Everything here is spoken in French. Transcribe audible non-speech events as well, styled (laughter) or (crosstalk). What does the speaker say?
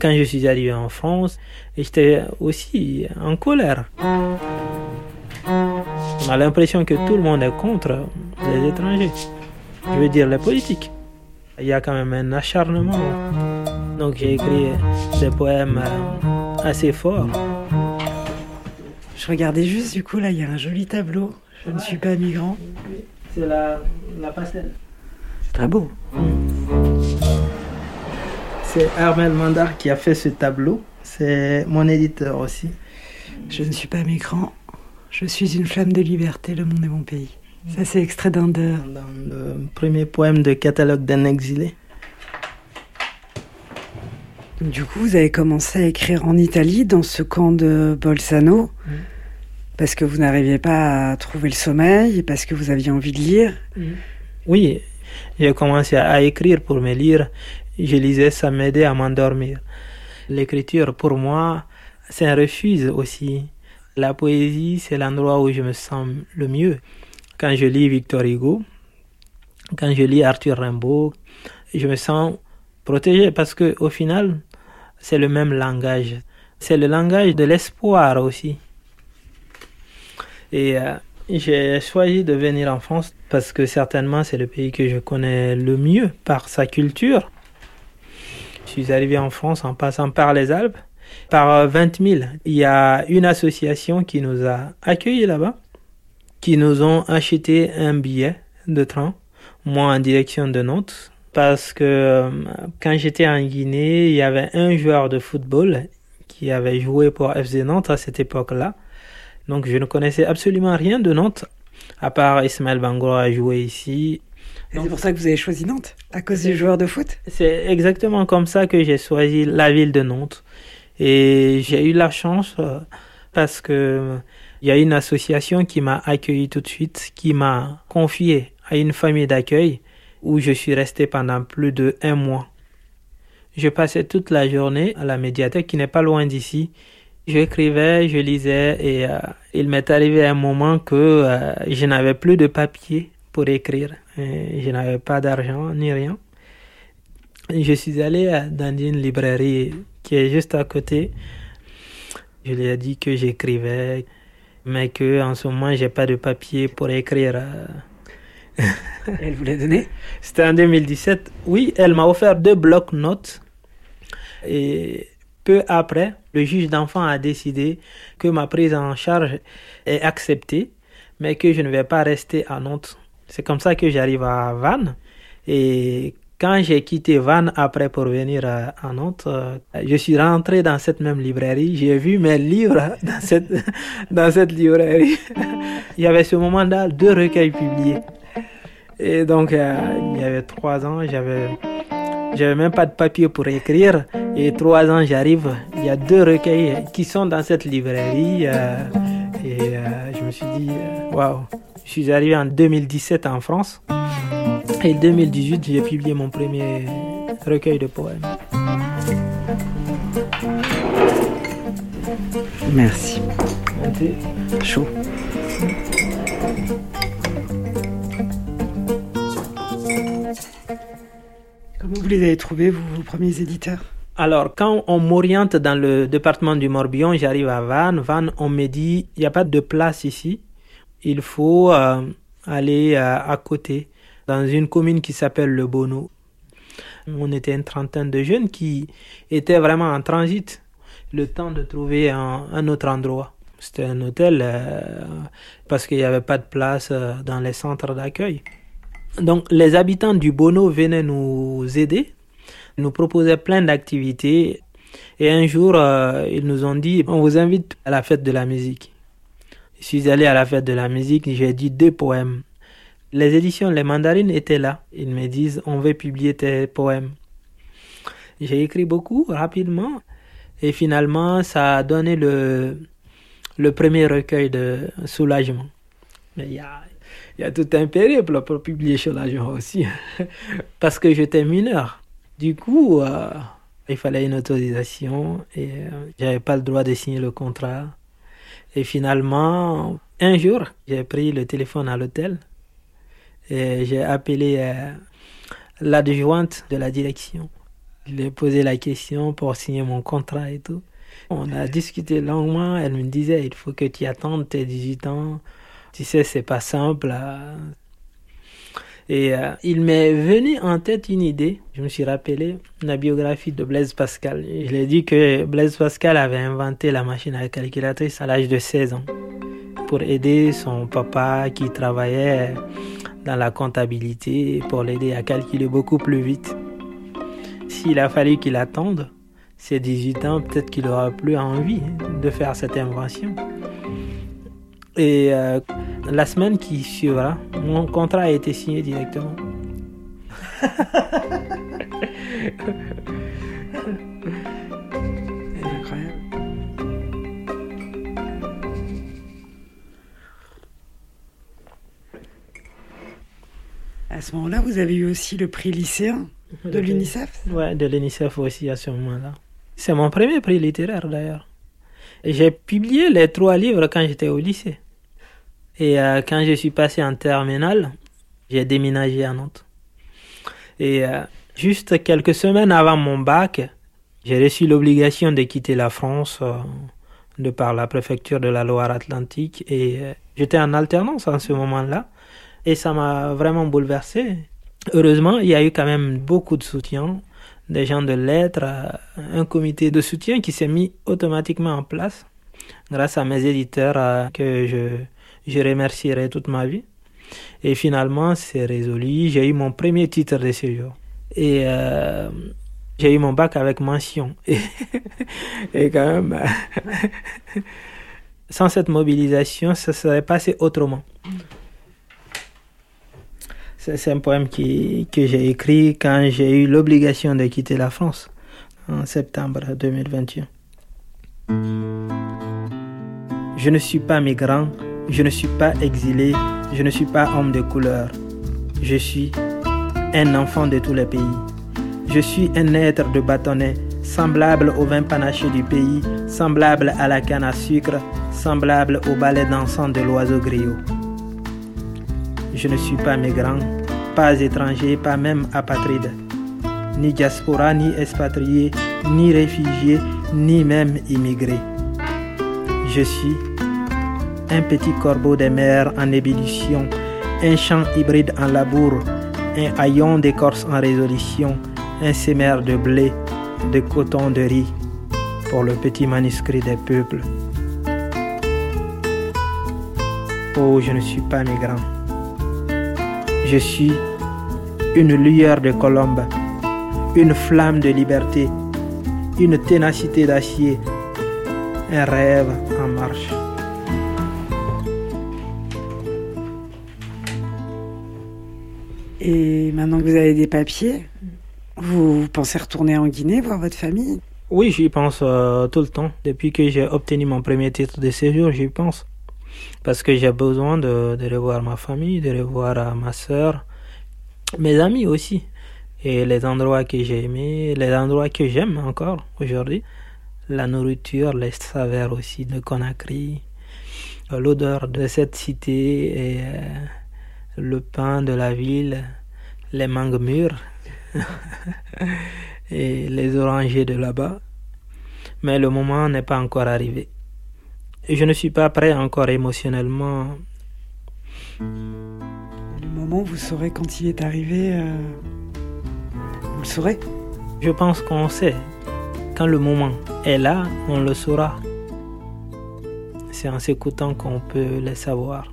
Quand je suis arrivé en France, j'étais aussi en colère. On a l'impression que tout le monde est contre les étrangers. Je veux dire les politiques. Il y a quand même un acharnement. Donc j'ai écrit des poèmes assez forts. Je regardais juste, du coup, là, il y a un joli tableau. Je ne suis pas migrant. C'est la, la pastel. C'est très beau. C'est Armel Mandar qui a fait ce tableau. C'est mon éditeur aussi. Je ne suis pas migrant. Je suis une flamme de liberté, le monde est mon pays. Ça, c'est extrait d'un de... Dans le premier poème de catalogue d'un exilé. Du coup, vous avez commencé à écrire en Italie, dans ce camp de Bolzano, parce que vous n'arriviez pas à trouver le sommeil, parce que vous aviez envie de lire. Oui, j'ai commencé à écrire pour me lire. Je lisais, ça m'aidait à m'endormir. L'écriture, pour moi, c'est un refuge aussi. La poésie, c'est l'endroit où je me sens le mieux. Quand je lis Victor Hugo, quand je lis Arthur Rimbaud, je me sens protégé parce que au final, c'est le même langage. C'est le langage de l'espoir aussi. Et euh, j'ai choisi de venir en France parce que certainement c'est le pays que je connais le mieux par sa culture. Suis arrivé en France en passant par les Alpes par 20 000. Il y a une association qui nous a accueillis là-bas, qui nous ont acheté un billet de train, moi en direction de Nantes, parce que euh, quand j'étais en Guinée, il y avait un joueur de football qui avait joué pour FC Nantes à cette époque-là. Donc je ne connaissais absolument rien de Nantes, à part Ismaël Bangor a joué ici. C'est pour ça que vous avez choisi Nantes, à cause du joueur de foot? C'est exactement comme ça que j'ai choisi la ville de Nantes. Et j'ai eu la chance euh, parce que il y a une association qui m'a accueilli tout de suite, qui m'a confié à une famille d'accueil où je suis resté pendant plus de un mois. Je passais toute la journée à la médiathèque qui n'est pas loin d'ici. J'écrivais, je lisais et euh, il m'est arrivé un moment que euh, je n'avais plus de papier pour écrire. Je n'avais pas d'argent ni rien. Je suis allé dans une librairie qui est juste à côté. Je lui ai dit que j'écrivais, mais que en ce moment j'ai pas de papier pour écrire. (laughs) elle vous l'a donné? C'était en 2017. Oui, elle m'a offert deux blocs-notes. Et peu après, le juge d'enfant a décidé que ma prise en charge est acceptée, mais que je ne vais pas rester à Nantes. C'est comme ça que j'arrive à Vannes. Et quand j'ai quitté Vannes après pour venir à, Nantes, euh, je suis rentré dans cette même librairie. J'ai vu mes livres (laughs) dans cette, (laughs) dans cette librairie. (laughs) il y avait ce moment-là deux recueils publiés. Et donc, euh, il y avait trois ans, j'avais, j'avais même pas de papier pour écrire. Et trois ans, j'arrive, il y a deux recueils qui sont dans cette librairie. Euh, et je me suis dit, waouh, je suis arrivé en 2017 en France. Et en 2018, j'ai publié mon premier recueil de poèmes. Merci. Merci. Chaud. Comment vous les avez trouvés, vous, vos premiers éditeurs? Alors, quand on m'oriente dans le département du Morbihan, j'arrive à Vannes. Vannes, on me dit, il n'y a pas de place ici. Il faut euh, aller euh, à côté, dans une commune qui s'appelle Le Bono. On était une trentaine de jeunes qui étaient vraiment en transit, le temps de trouver un, autre endroit. C'était un hôtel euh, parce qu'il n'y avait pas de place dans les centres d'accueil. Donc les habitants du Bono venaient nous aider, nous proposaient plein d'activités. Et un jour, ils nous ont dit, on vous invite à la fête de la musique. Je suis allé à la fête de la musique, j'ai dit deux poèmes. Les éditions Les Mandarines étaient là. Ils me disent, on veut publier tes poèmes. J'ai écrit beaucoup rapidement et finalement, ça a donné le, premier recueil de Soulagement. Mais il y a, y a tout un périple pour publier Soulagement aussi, (laughs) parce que j'étais mineur. Du coup, euh, il fallait une autorisation et euh, j'avais pas le droit de signer le contrat. Et finalement, un jour, j'ai pris le téléphone à l'hôtel et j'ai appelé euh, l'adjointe de la direction. Je lui ai posé la question pour signer mon contrat et tout. On a discuté longuement. Elle me disait il faut que tu attendes tes 18 ans. Tu sais, c'est pas simple. Et euh, il m'est venu en tête une idée. Je me suis rappelé la biographie de Blaise Pascal. Je lui ai dit que Blaise Pascal avait inventé la machine à calculatrice à l'âge de 16 ans pour aider son papa qui travaillait dans la comptabilité pour l'aider à calculer beaucoup plus vite. S'il a fallu qu'il attende ses 18 ans, peut-être qu'il aura plus envie de faire cette invention. Et euh, la semaine qui suivra, mon contrat a été signé directement. (laughs) incroyable. À ce moment-là, vous avez eu aussi le prix lycéen de l'UNICEF Ouais, de l'UNICEF aussi à ce moment-là. C'est mon premier prix littéraire d'ailleurs. J'ai publié les trois livres quand j'étais au lycée. Et euh, quand je suis passé en terminale, j'ai déménagé à Nantes. Et euh, juste quelques semaines avant mon bac, j'ai reçu l'obligation de quitter la France euh, de par la préfecture de la Loire-Atlantique. Et j'étais en alternance en ce moment-là. Et ça m'a vraiment bouleversé. Heureusement, il y a eu quand même beaucoup de soutien, des gens de lettres, un comité de soutien qui s'est mis automatiquement en place grâce à mes éditeurs que je, je remercierai toute ma vie. Et finalement, c'est résolu. J'ai eu mon premier titre de séjour. Et euh, j'ai eu mon bac avec mention. (laughs) Et, et quand même, (laughs) sans cette mobilisation, ça serait passé autrement. C'est un poème qui, que j'ai écrit quand j'ai eu l'obligation de quitter la France en septembre 2021. Je ne suis pas migrant, je ne suis pas exilé, je ne suis pas homme de couleur. Je suis un enfant de tous les pays. Je suis un être de bâtonnet, semblable au vin panaché du pays, semblable à la canne à sucre, semblable au ballet dansant de l'oiseau griot. Je ne suis pas migrant, pas étranger, pas même apatride, ni diaspora, ni expatrié, ni réfugié, ni même immigré. Je suis un petit corbeau des mers en ébullition, un champ hybride en labour, un haillon d'écorce en résolution, un sémère de blé, de coton, de riz, pour le petit manuscrit des peuples. Oh, je ne suis pas migrant. Je suis une lueur de colombe, une flamme de liberté, une ténacité d'acier, un rêve en marche. Et maintenant que vous avez des papiers, vous pensez retourner en Guinée voir votre famille? Oui, j'y pense euh, tout le temps. Depuis que j'ai obtenu mon premier titre de séjour, j'y pense. Parce que j'ai besoin de, revoir ma famille, de revoir euh, ma soeur, mes amis aussi. Et les endroits que j'ai aimés, les endroits que j'aime encore aujourd'hui. La nourriture, les saveurs aussi de Conakry, euh, l'odeur de cette cité et le pain de la ville, les mangues mûres (laughs) et les orangers de là-bas. Mais le moment n'est pas encore arrivé. Et je ne suis pas prêt encore émotionnellement. Le moment, vous saurez quand il est arrivé, euh, vous le saurez Je pense qu'on sait. Quand le moment est là, on le saura. C'est en s'écoutant qu'on peut le savoir.